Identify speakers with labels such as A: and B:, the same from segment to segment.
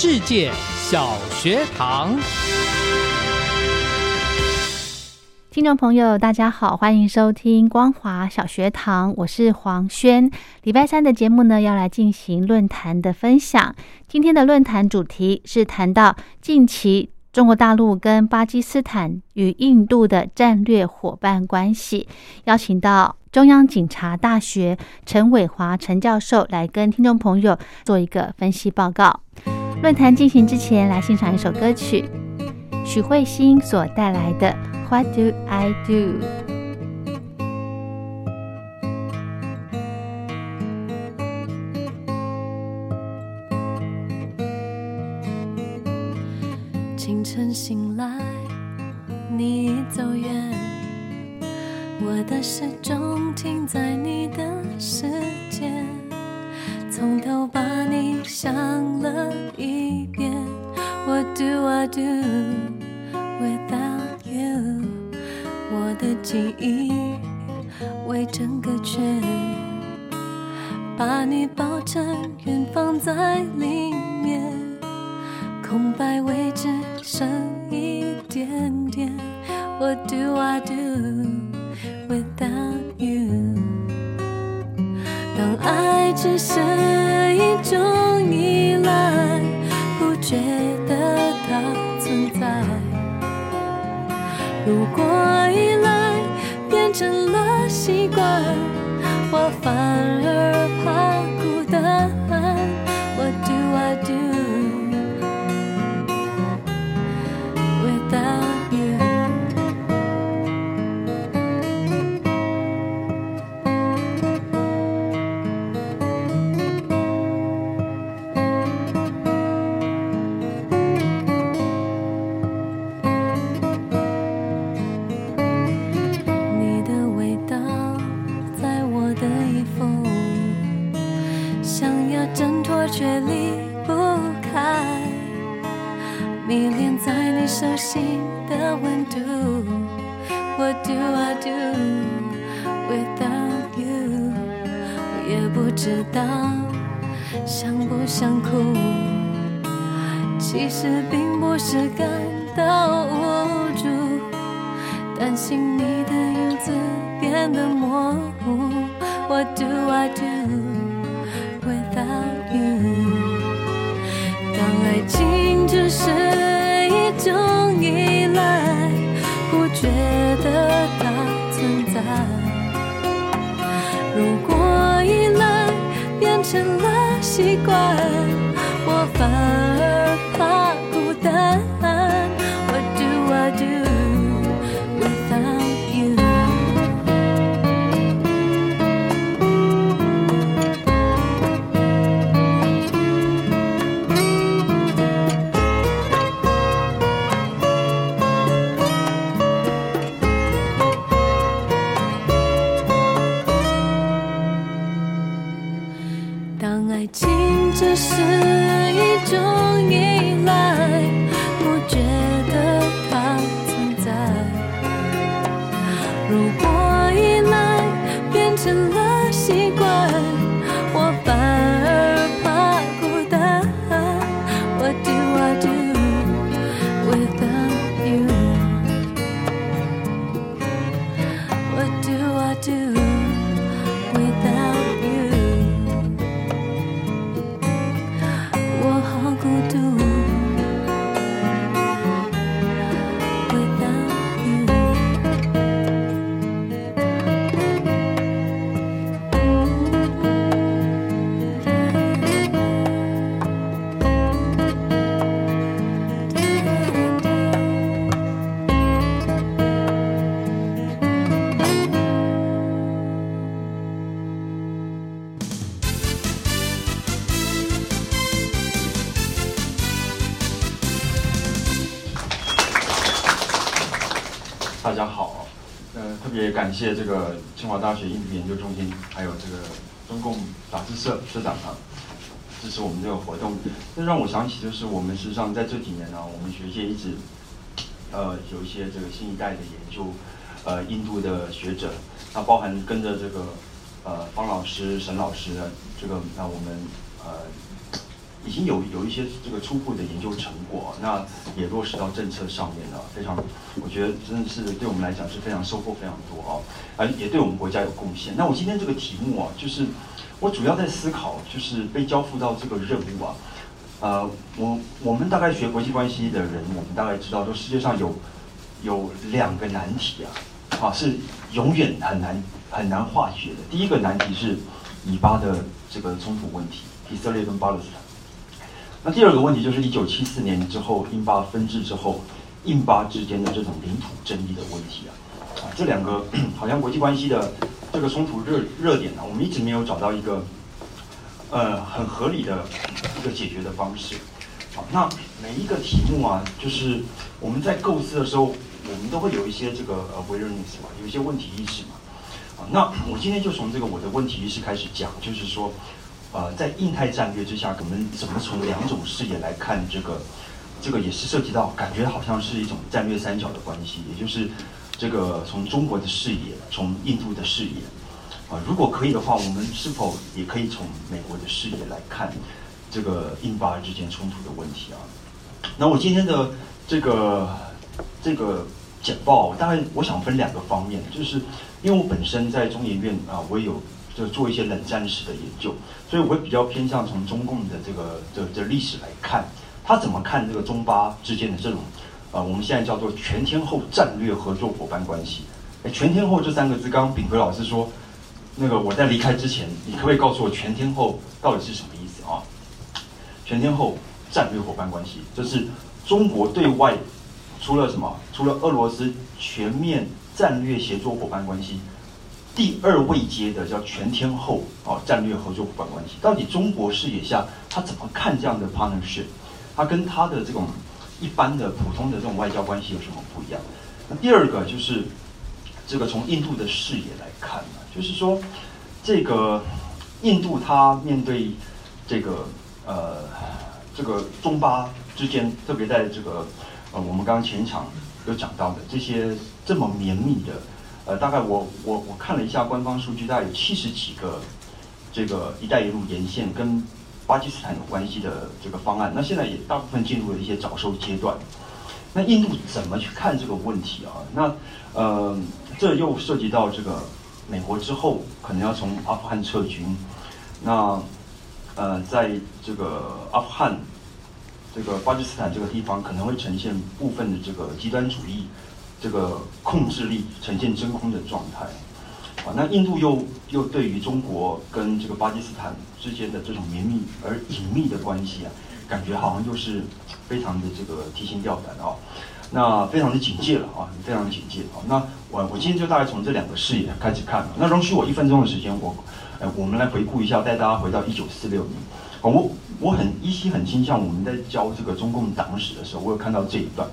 A: 世界小学堂，
B: 听众朋友，大家好，欢迎收听光华小学堂，我是黄轩。礼拜三的节目呢，要来进行论坛的分享。今天的论坛主题是谈到近期中国大陆跟巴基斯坦与印度的战略伙伴关系，邀请到中央警察大学陈伟华陈教授来跟听众朋友做一个分析报告。论坛进行之前，来欣赏一首歌曲，许慧欣所带来的《What Do I Do》。
C: 清晨醒来，你已走远，我的时钟停在你的世界。从头想了一遍，What do I do without you？我的记忆围成个圈，把你抱成远方在里面，空白位置剩一点点，What do I do without you？当爱只是一种，觉得它存在。如果依赖变成了习惯，我反而觉得它存在。如果依赖变成了习惯，我反而怕孤单。What do I
D: do? 感谢这个清华大学印度研究中心，还有这个中共杂志社社长啊，支持我们这个活动。这让我想起，就是我们实际上在这几年呢，我们学界一直，呃，有一些这个新一代的研究，呃，印度的学者，那包含跟着这个，呃，方老师、沈老师的这个，那我们，呃。已经有有一些这个初步的研究成果，那也落实到政策上面了，非常，我觉得真的是对我们来讲是非常收获非常多哦，啊，也对我们国家有贡献。那我今天这个题目啊，就是我主要在思考，就是被交付到这个任务啊，呃，我我们大概学国际关系的人，我们大概知道，说世界上有有两个难题啊，啊，是永远很难很难化解的。第一个难题是以巴的这个冲突问题，以色列跟巴勒斯坦。那第二个问题就是一九七四年之后，印巴分治之后，印巴之间的这种领土争议的问题啊，啊，这两个 好像国际关系的这个冲突热热点呢，我们一直没有找到一个呃很合理的一个解决的方式。好，那每一个题目啊，就是我们在构思的时候，我们都会有一些这个呃 awareness 嘛，有一些问题意识嘛。啊，那我今天就从这个我的问题意识开始讲，就是说。呃，在印太战略之下，我们怎么从两种视野来看这个？这个也是涉及到，感觉好像是一种战略三角的关系，也就是这个从中国的视野，从印度的视野。啊，如果可以的话，我们是否也可以从美国的视野来看这个印巴之间冲突的问题啊？那我今天的这个这个简报，大概我想分两个方面，就是因为我本身在中研院啊，我有。就做一些冷战史的研究，所以我会比较偏向从中共的这个这这历史来看，他怎么看这个中巴之间的这种，呃，我们现在叫做全天候战略合作伙伴关系。哎，全天候这三个字，刚刚炳奎老师说，那个我在离开之前，你可不可以告诉我全天候到底是什么意思啊？全天候战略伙伴关系，就是中国对外除了什么？除了俄罗斯全面战略协作伙伴关系。第二位阶的叫全天候哦战略合作伙伴关系，到底中国视野下他怎么看这样的 partnership？他跟他的这种一般的普通的这种外交关系有什么不一样？那第二个就是这个从印度的视野来看呢，就是说这个印度它面对这个呃这个中巴之间，特别在这个呃我们刚刚前场有讲到的这些这么绵密的。呃，大概我我我看了一下官方数据，大概有七十几个这个“一带一路”沿线跟巴基斯坦有关系的这个方案。那现在也大部分进入了一些早收阶段。那印度怎么去看这个问题啊？那呃，这又涉及到这个美国之后可能要从阿富汗撤军。那呃，在这个阿富汗这个巴基斯坦这个地方，可能会呈现部分的这个极端主义。这个控制力呈现真空的状态，啊，那印度又又对于中国跟这个巴基斯坦之间的这种绵密而隐秘的关系啊，感觉好像又是非常的这个提心吊胆啊，那非常的警戒了啊，非常的警戒啊。那我我今天就大概从这两个视野开始看，那容许我一分钟的时间，我，哎，我们来回顾一下，带大家回到一九四六年，我我很依稀很倾向我们在教这个中共党史的时候，我有看到这一段。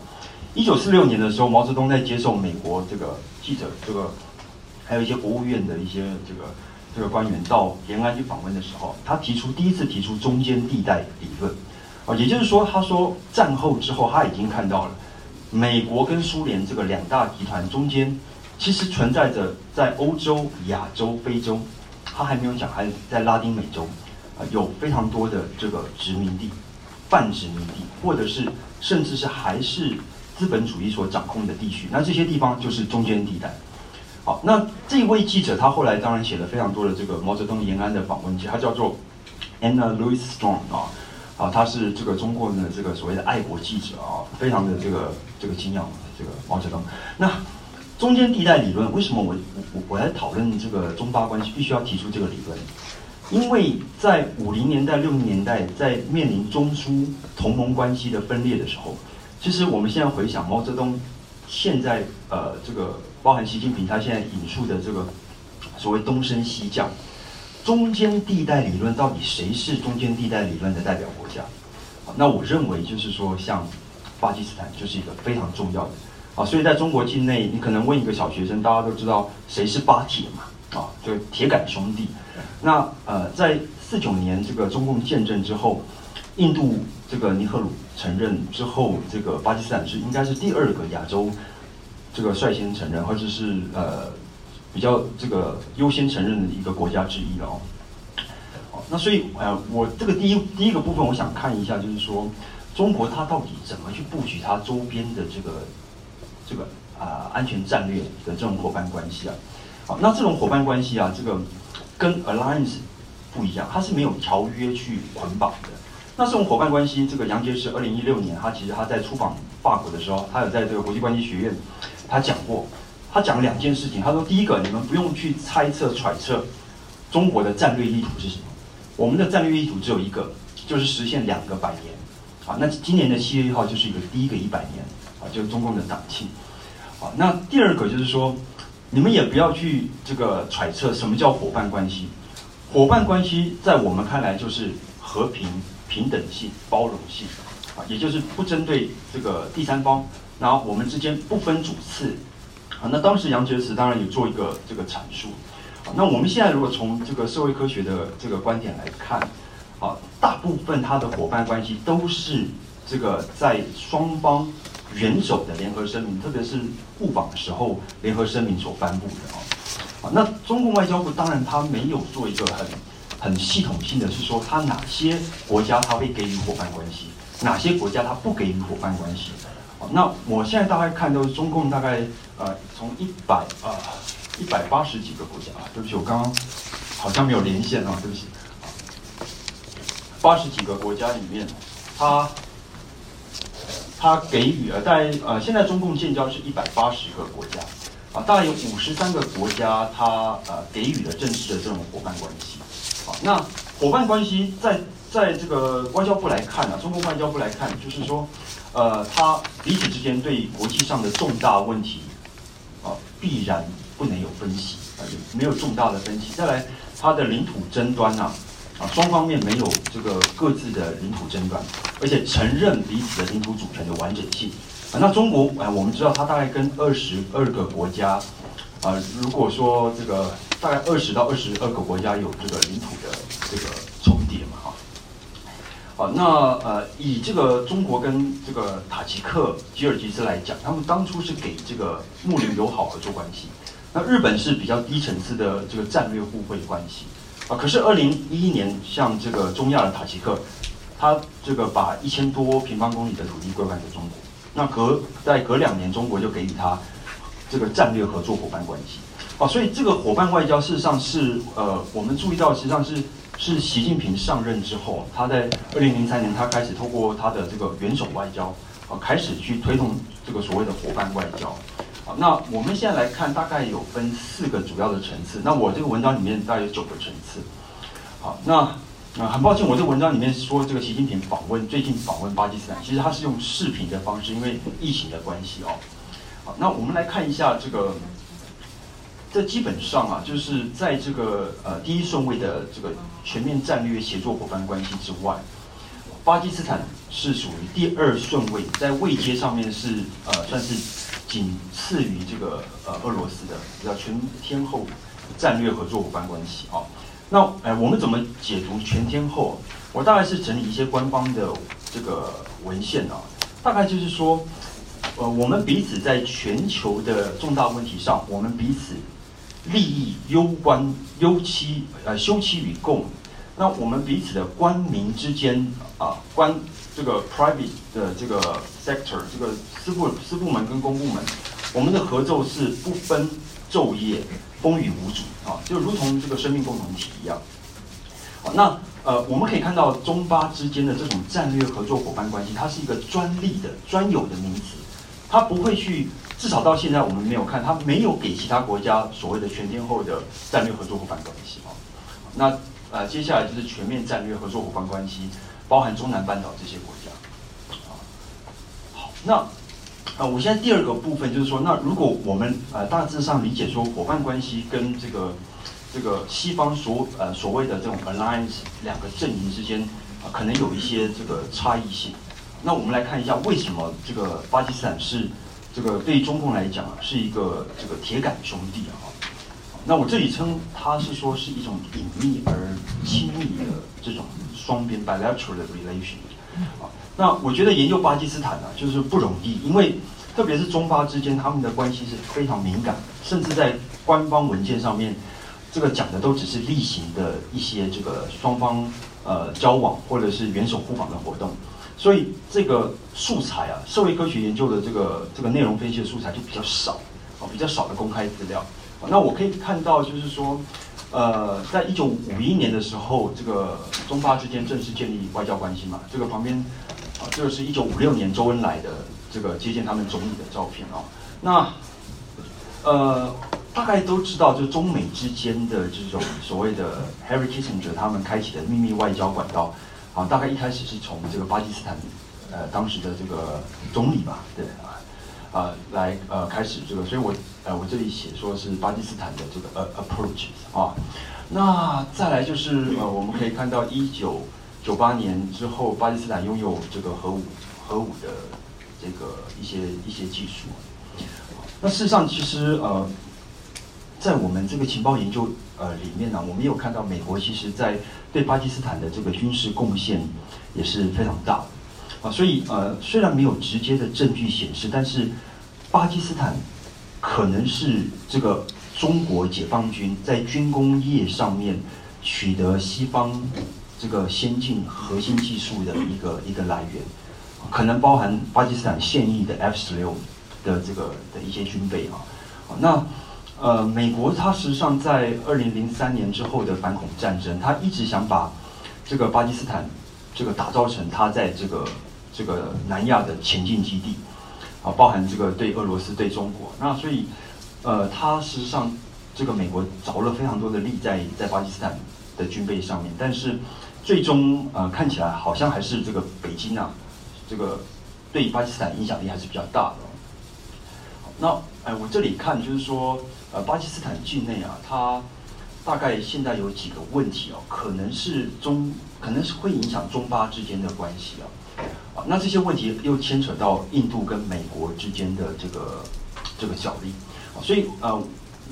D: 一九四六年的时候，毛泽东在接受美国这个记者，这个还有一些国务院的一些这个这个官员到延安去访问的时候，他提出第一次提出中间地带理论，啊，也就是说，他说战后之后他已经看到了美国跟苏联这个两大集团中间其实存在着在欧洲、亚洲、非洲，他还没有讲还在拉丁美洲啊有非常多的这个殖民地、半殖民地，或者是甚至是还是。资本主义所掌控的地区，那这些地方就是中间地带。好，那这位记者他后来当然写了非常多的这个毛泽东延安的访问记，他叫做 Anna Louis Strong 啊，啊，他是这个中国的这个所谓的爱国记者啊，非常的这个这个敬仰这个毛泽东。那中间地带理论为什么我我我来讨论这个中巴关系，必须要提出这个理论？因为在五零年代六零年代，在面临中苏同盟关系的分裂的时候。其实我们现在回想毛泽东，现在呃这个包含习近平他现在引述的这个所谓东升西降，中间地带理论到底谁是中间地带理论的代表国家？那我认为就是说像巴基斯坦就是一个非常重要的啊，所以在中国境内，你可能问一个小学生，大家都知道谁是巴铁嘛，啊，就铁杆兄弟。那呃，在四九年这个中共建政之后，印度这个尼赫鲁承认之后，这个巴基斯坦是应该是第二个亚洲这个率先承认，或者是呃比较这个优先承认的一个国家之一了哦。那所以呃，我这个第一第一个部分，我想看一下，就是说中国它到底怎么去布局它周边的这个这个啊安全战略的这种伙伴关系啊。好，那这种伙伴关系啊，这个跟 alliance 不一样，它是没有条约去捆绑的。那这种伙伴关系，这个杨洁篪二零一六年，他其实他在出访法国的时候，他有在这个国际关系学院，他讲过，他讲两件事情。他说，第一个，你们不用去猜测揣测中国的战略意图是什么，我们的战略意图只有一个，就是实现两个百年。啊，那今年的七月一号就是一个第一个一百年，啊，就是中共的党庆。啊，那第二个就是说。你们也不要去这个揣测什么叫伙伴关系，伙伴关系在我们看来就是和平、平等性、包容性，啊，也就是不针对这个第三方，然后我们之间不分主次，啊，那当时杨洁篪当然有做一个这个阐述，啊，那我们现在如果从这个社会科学的这个观点来看，啊，大部分它的伙伴关系都是这个在双方。元首的联合声明，特别是互访的时候，联合声明所颁布的啊，啊，那中共外交部当然他没有做一个很很系统性的是说，他哪些国家他会给予伙伴关系，哪些国家他不给予伙伴关系，那我现在大概看到中共大概呃从一百啊一百八十几个国家啊，对不起，我刚刚好像没有连线啊，对不起，八十几个国家里面，他。他给予了在呃，现在中共建交是一百八十个国家，啊，大概有五十三个国家，他呃给予了正式的这种伙伴关系，那伙伴关系在在这个外交部来看呢，中共外交部来看，就是说，呃，他彼此之间对国际上的重大问题，啊，必然不能有分歧，啊，没有重大的分歧。再来，他的领土争端呢？啊，双方面没有这个各自的领土争端，而且承认彼此的领土主权的完整性。啊，那中国啊，我们知道它大概跟二十二个国家，啊，如果说这个大概二十到二十二个国家有这个领土的这个重叠嘛，哈。好，那呃，以这个中国跟这个塔吉克、吉尔吉斯来讲，他们当初是给这个睦邻友好合作关系，那日本是比较低层次的这个战略互惠关系。啊，可是二零一一年，像这个中亚的塔吉克，他这个把一千多平方公里的土地归还给中国，那隔在隔两年，中国就给予他这个战略合作伙伴关系。哦，所以这个伙伴外交事实上是呃，我们注意到实际上是是习近平上任之后，他在二零零三年他开始透过他的这个元首外交啊，开始去推动这个所谓的伙伴外交。好，那我们现在来看，大概有分四个主要的层次。那我这个文章里面大概有九个层次。好，那啊，很抱歉，我这个文章里面说这个习近平访问最近访问巴基斯坦，其实他是用视频的方式，因为疫情的关系哦。好，那我们来看一下这个，这基本上啊，就是在这个呃第一顺位的这个全面战略协作伙伴关系之外，巴基斯坦是属于第二顺位，在位阶上面是呃算是。仅次于这个呃俄罗斯的叫全天候战略合作伙伴关系啊，那哎我们怎么解读全天候？我大概是整理一些官方的这个文献啊，大概就是说，呃我们彼此在全球的重大问题上，我们彼此利益攸关忧期呃休戚与共，那我们彼此的官民之间啊官。这个 private 的这个 sector，这个私部私部门跟公部门，我们的合作是不分昼夜、风雨无阻啊，就如同这个生命共同体一样。好，那呃，我们可以看到中巴之间的这种战略合作伙伴关系，它是一个专利的、专有的名词，它不会去，至少到现在我们没有看，它没有给其他国家所谓的全天候的战略合作伙伴关系啊。那呃，接下来就是全面战略合作伙伴关系。包含中南半岛这些国家，啊，好，那啊，我现在第二个部分就是说，那如果我们呃大致上理解说伙伴关系跟这个这个西方所呃所谓的这种 alliance 两个阵营之间啊，可能有一些这个差异性，那我们来看一下为什么这个巴基斯坦是这个对中共来讲啊，是一个这个铁杆兄弟啊。那我这里称它是说是一种隐秘而亲密的这种双边 bilateral 的 relation 啊。那我觉得研究巴基斯坦呢，就是不容易，因为特别是中巴之间他们的关系是非常敏感，甚至在官方文件上面，这个讲的都只是例行的一些这个双方呃交往或者是元首互访的活动，所以这个素材啊，社会科学研究的这个这个内容分析的素材就比较少啊，比较少的公开资料。那我可以看到，就是说，呃，在一九五一年的时候，这个中巴之间正式建立外交关系嘛。这个旁边，啊，这个是一九五六年周恩来的这个接见他们总理的照片啊。那，呃，大概都知道，就中美之间的这种所谓的 Harry Kissinger 他们开启的秘密外交管道，啊，大概一开始是从这个巴基斯坦，呃，当时的这个总理吧，对啊。啊，来呃开始这个，所以我呃我这里写说是巴基斯坦的这个呃 approaches 啊，那再来就是呃我们可以看到一九九八年之后，巴基斯坦拥有这个核武核武的这个一些一些技术。那事实上其实呃在我们这个情报研究呃里面呢，我们有看到美国其实在对巴基斯坦的这个军事贡献也是非常大。啊，所以呃，虽然没有直接的证据显示，但是巴基斯坦可能是这个中国解放军在军工业上面取得西方这个先进核心技术的一个一个来源，可能包含巴基斯坦现役的 F 十六的这个的一些军备啊。那呃，美国它实际上在二零零三年之后的反恐战争，它一直想把这个巴基斯坦这个打造成它在这个这个南亚的前进基地，啊，包含这个对俄罗斯、对中国，那所以，呃，它实际上这个美国着了非常多的力在在巴基斯坦的军备上面，但是最终呃看起来好像还是这个北京啊，这个对巴基斯坦影响力还是比较大的。那哎，我这里看就是说，呃，巴基斯坦境内啊，它大概现在有几个问题哦，可能是中，可能是会影响中巴之间的关系啊。啊，那这些问题又牵扯到印度跟美国之间的这个这个角力，啊，所以呃，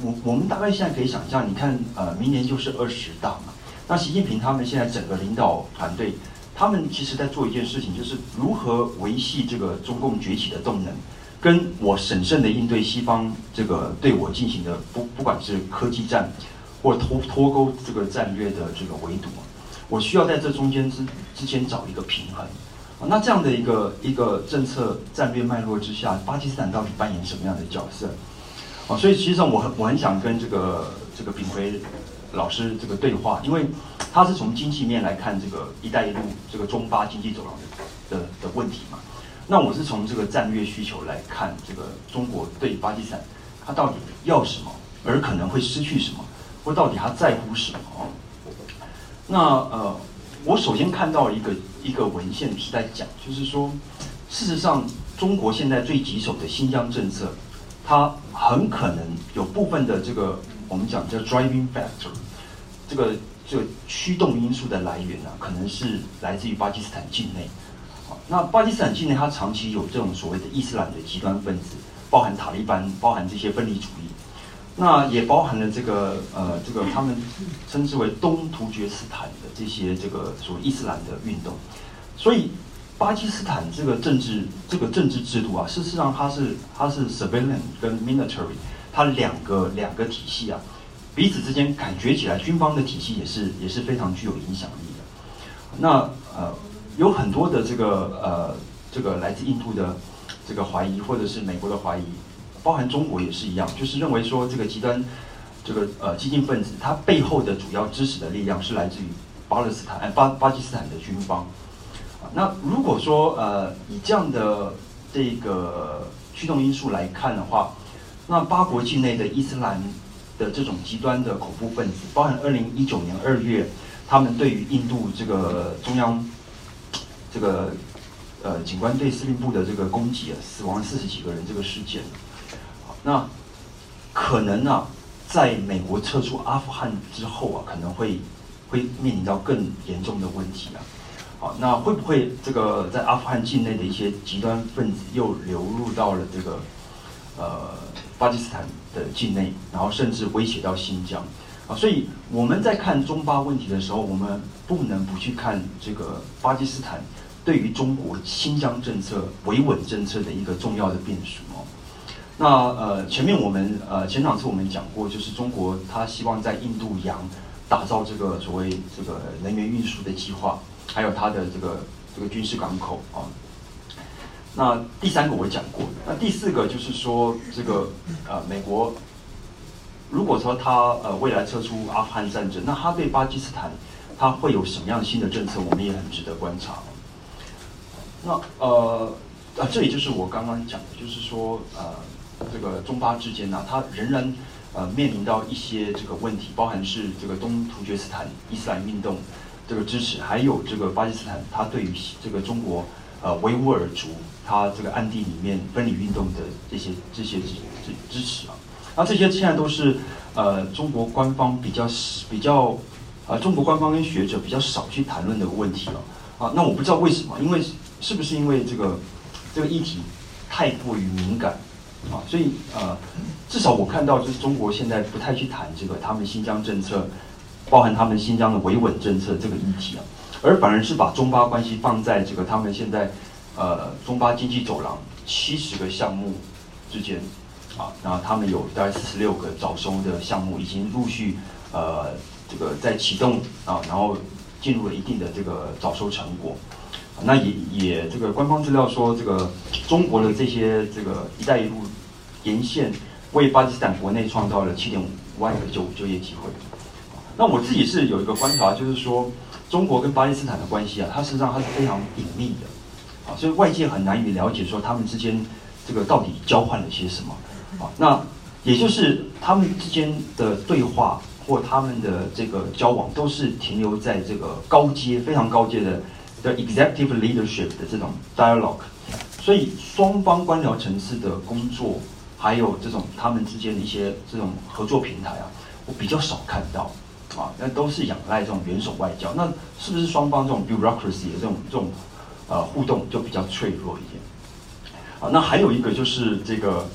D: 我我们大概现在可以想象，你看呃，明年就是二十大嘛，那习近平他们现在整个领导团队，他们其实在做一件事情，就是如何维系这个中共崛起的动能，跟我审慎的应对西方这个对我进行的不不管是科技战或脱脱钩这个战略的这个围堵，我需要在这中间之之间找一个平衡。那这样的一个一个政策战略脉络之下，巴基斯坦到底扮演什么样的角色？啊，所以实际上我很我很想跟这个这个炳辉老师这个对话，因为他是从经济面来看这个“一带一路”这个中巴经济走廊的的的问题嘛。那我是从这个战略需求来看这个中国对巴基斯坦，他到底要什么，而可能会失去什么，或到底他在乎什么？那呃。我首先看到一个一个文献是在讲，就是说，事实上，中国现在最棘手的新疆政策，它很可能有部分的这个我们讲叫 driving factor，这个这个驱动因素的来源呢，可能是来自于巴基斯坦境内。那巴基斯坦境内它长期有这种所谓的伊斯兰的极端分子，包含塔利班，包含这些分离主义。那也包含了这个呃，这个他们称之为东突厥斯坦的这些这个所谓伊斯兰的运动，所以巴基斯坦这个政治这个政治制度啊，事实上它是它是 civilian 跟 military，它两个两个体系啊，彼此之间感觉起来军方的体系也是也是非常具有影响力的。那呃有很多的这个呃这个来自印度的这个怀疑，或者是美国的怀疑。包含中国也是一样，就是认为说这个极端，这个呃激进分子，他背后的主要支持的力量是来自于巴勒斯坦巴巴基斯坦的军方。那如果说呃以这样的这个驱动因素来看的话，那巴国境内的伊斯兰的这种极端的恐怖分子，包含二零一九年二月他们对于印度这个中央这个呃警官队司令部的这个攻击啊，死亡四十几个人这个事件。那可能呢，在美国撤出阿富汗之后啊，可能会会面临到更严重的问题啊。好，那会不会这个在阿富汗境内的一些极端分子又流入到了这个呃巴基斯坦的境内，然后甚至威胁到新疆啊。所以我们在看中巴问题的时候，我们不能不去看这个巴基斯坦对于中国新疆政策维稳政策的一个重要的变数哦。那呃，前面我们呃前两次我们讲过，就是中国它希望在印度洋打造这个所谓这个能源运输的计划，还有它的这个这个军事港口啊。那第三个我讲过，那第四个就是说这个呃美国如果说他呃未来撤出阿富汗战争，那他对巴基斯坦他会有什么样新的政策，我们也很值得观察。那呃啊，这里就是我刚刚讲的，就是说呃。这个中巴之间呢，它仍然呃面临到一些这个问题，包含是这个东突厥斯坦伊斯兰运动这个支持，还有这个巴基斯坦它对于这个中国呃维吾尔族它这个暗地里面分离运动的这些这些支支支持啊，那这些现在都是呃中国官方比较比较啊中国官方跟学者比较少去谈论的问题了啊，那我不知道为什么，因为是不是因为这个这个议题太过于敏感？啊，所以呃，至少我看到就是中国现在不太去谈这个他们新疆政策，包含他们新疆的维稳政策这个议题啊，而反而是把中巴关系放在这个他们现在呃中巴经济走廊七十个项目之间啊，然后他们有大概四十六个早收的项目已经陆续呃这个在启动啊，然后进入了一定的这个早收成果。那也也这个官方资料说，这个中国的这些这个“一带一路”沿线为巴基斯坦国内创造了七点五万个就就业机会。那我自己是有一个观察，就是说中国跟巴基斯坦的关系啊，它实际上它是非常隐秘的，啊，所以外界很难以了解说他们之间这个到底交换了些什么。啊，那也就是他们之间的对话或他们的这个交往，都是停留在这个高阶、非常高阶的。的 executive leadership 的这种 dialogue，所以双方官僚层次的工作，还有这种他们之间的一些这种合作平台啊，我比较少看到啊，那都是仰赖这种元首外交。那是不是双方这种 bureaucracy 的这种这种呃互动就比较脆弱一点？啊，那还有一个就是这个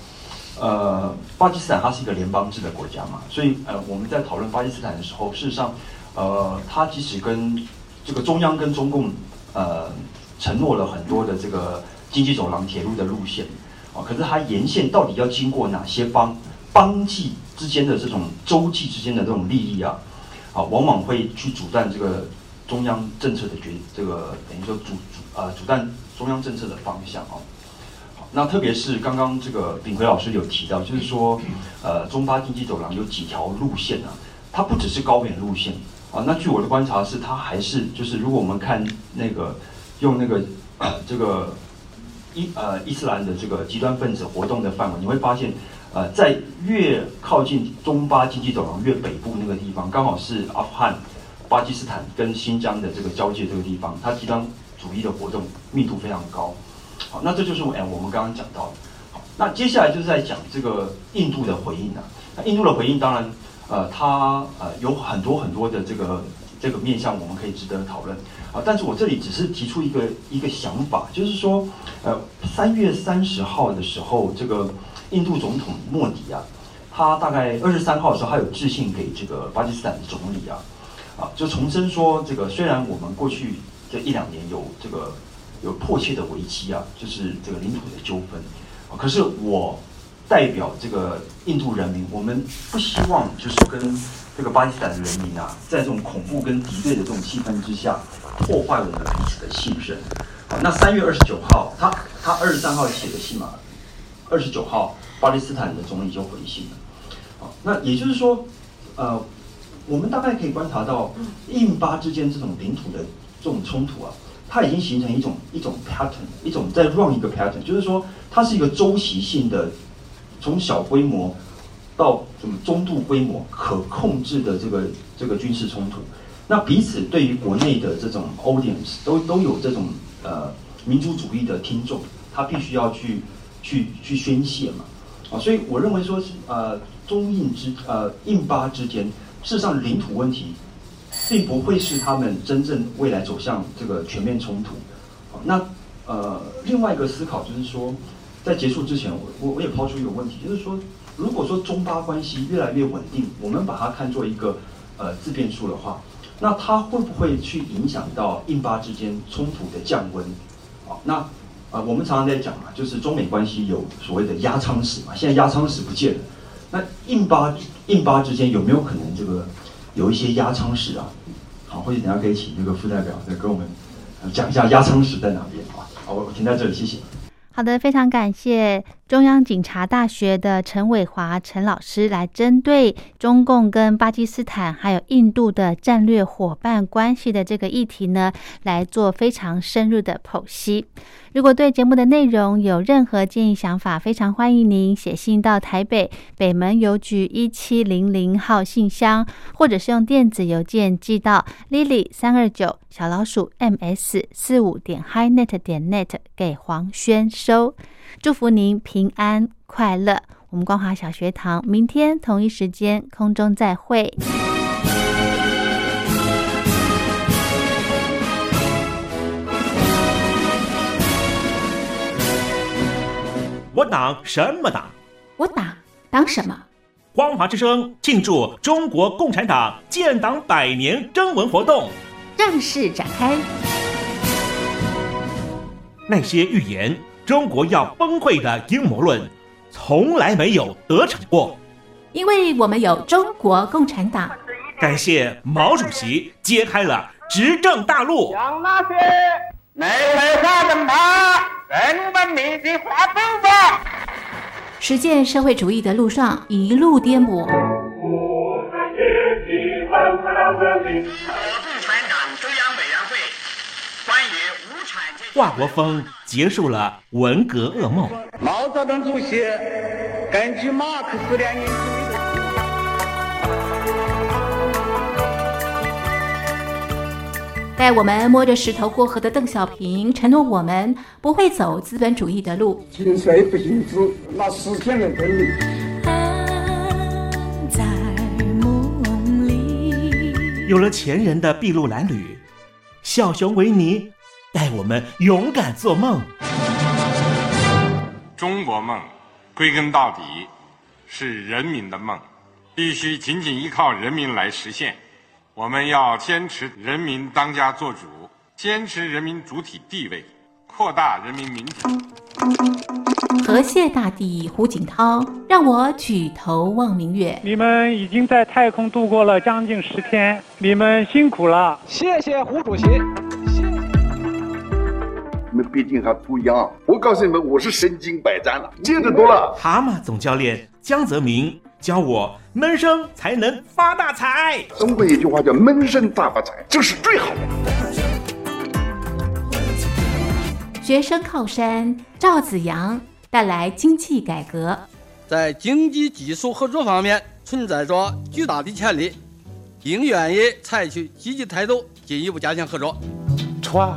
D: 呃，巴基斯坦它是一个联邦制的国家嘛，所以呃，我们在讨论巴基斯坦的时候，事实上呃，它即使跟这个中央跟中共呃，承诺了很多的这个经济走廊、铁路的路线，啊，可是它沿线到底要经过哪些邦邦际之间的这种洲际之间的这种利益啊，啊，往往会去阻断这个中央政策的决，这个等于说阻阻呃阻断中央政策的方向啊。好，那特别是刚刚这个炳奎老师有提到，就是说，呃，中巴经济走廊有几条路线啊，它不只是高远路线。啊，那据我的观察是，它还是就是，如果我们看那个用那个这个伊呃伊斯兰的这个极端分子活动的范围，你会发现，呃，在越靠近中巴经济走廊越北部那个地方，刚好是阿富汗、巴基斯坦跟新疆的这个交界这个地方，它极端主义的活动密度非常高。好，那这就是哎我们刚刚讲到的。好，那接下来就是在讲这个印度的回应啊。那印度的回应当然。呃，它呃有很多很多的这个这个面向，我们可以值得讨论啊。但是我这里只是提出一个一个想法，就是说，呃，三月三十号的时候，这个印度总统莫迪啊，他大概二十三号的时候，他有致信给这个巴基斯坦的总理啊，啊，就重申说，这个虽然我们过去这一两年有这个有迫切的危机啊，就是这个领土的纠纷啊，可是我。代表这个印度人民，我们不希望就是跟这个巴基斯坦的人民啊，在这种恐怖跟敌对的这种气氛之下，破坏我们彼此的信任。好，那三月二十九号，他他二十三号写的信嘛，二十九号巴基斯坦的总理就回信了。好，那也就是说，呃，我们大概可以观察到印巴之间这种领土的这种冲突啊，它已经形成一种一种 pattern，一种在 run 一个 pattern，就是说它是一个周期性的。从小规模到什么中度规模可控制的这个这个军事冲突，那彼此对于国内的这种 audience 都都有这种呃民族主义的听众，他必须要去去去宣泄嘛啊，所以我认为说是呃中印之呃印巴之间，事实上领土问题并不会是他们真正未来走向这个全面冲突。那呃另外一个思考就是说。在结束之前，我我我也抛出一个问题，就是说，如果说中巴关系越来越稳定，我们把它看作一个呃自变数的话，那它会不会去影响到印巴之间冲突的降温？好，那啊，我们常常在讲嘛，就是中美关系有所谓的压舱石嘛，现在压舱石不见了，那印巴印巴之间有没有可能这个有一些压舱石啊？好，或者等下可以请那个副代表再跟我们讲一下压舱石在哪边啊？好，我停在这里，谢谢。
B: 好的，非常感谢中央警察大学的陈伟华陈老师来针对中共跟巴基斯坦还有印度的战略伙伴关系的这个议题呢，来做非常深入的剖析。如果对节目的内容有任何建议想法，非常欢迎您写信到台北北门邮局一七零零号信箱，或者是用电子邮件寄到 lily 三二九小老鼠 ms 四五点 highnet 点 net 给黄轩收。祝福您平安快乐。我们光华小学堂明天同一时间空中再会。
E: 我党什么党？
B: 我党党什么？
E: 光华之声庆祝中国共产党建党百年征文活动
B: 正式展开。
E: 那些预言中国要崩溃的阴谋论，从来没有得逞过。
B: 因为我们有中国共产党。
E: 感谢毛主席揭开了执政大路。
F: 向那些内外杀人他更文明的发走吧！
B: 实践社会主义的路上一路颠簸。
G: 共产党中央委员会关于无产阶级
E: 华国锋结束了文革噩梦。
F: 毛泽东主席根据马克思列宁主义的。
B: 带我们摸着石头过河的邓小平承诺我们不会走资本主义的路。
F: 心碎不行止，那实现了真理。
C: 在梦里。
E: 有了前人的筚路蓝缕，小熊维尼带我们勇敢做梦。
H: 中国梦，归根到底是人民的梦，必须紧紧依靠人民来实现。我们要坚持人民当家作主，坚持人民主体地位，扩大人民民主。
B: 河蟹大帝胡锦涛，让我举头望明月。
I: 你们已经在太空度过了将近十天，你们辛苦了。
F: 谢谢胡主席。
J: 你们毕竟还不一样，我告诉你们，我是身经百战了，见得多了。
E: 蛤蟆总教练江泽民教我闷声才能发大财。
J: 中国有句话叫“闷声大发财”，这是最好的。
B: 学生靠山赵子阳带来经济改革。
K: 在经济技术合作方面存在着巨大的潜力，应愿意采取积极态度，进一步加强合作。
L: Toi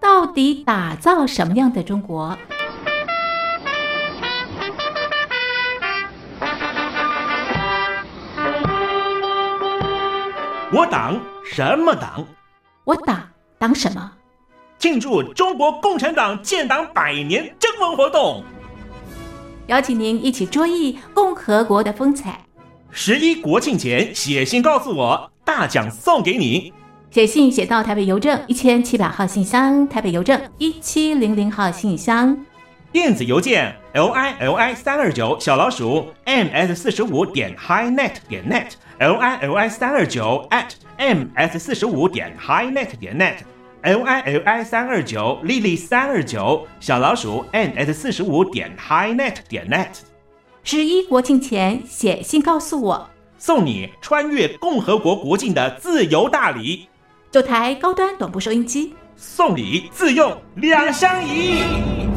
B: 到底打造什么样的中国？
E: 我党什么党？
B: 我党党什么？
E: 庆祝中国共产党建党百年征文活动，
B: 邀请您一起追忆共和国的风采。
E: 十一国庆前写信告诉我，大奖送给你。
B: 写信写到台北邮政一千七百号信箱，台北邮政一七零零号信箱。
E: 电子邮件 l i l i 三二九小老鼠 m s 四十五点 highnet 点 net l i l i 三二九 at m s 四十五点 highnet 点 net l i l i 三二九 lily 三二九小老鼠 m s 四十五点 highnet 点 net。
B: 十一国庆前写信告诉我，
E: 送你穿越共和国国境的自由大礼，
B: 九台高端短波收音机，
E: 送礼自用两相宜。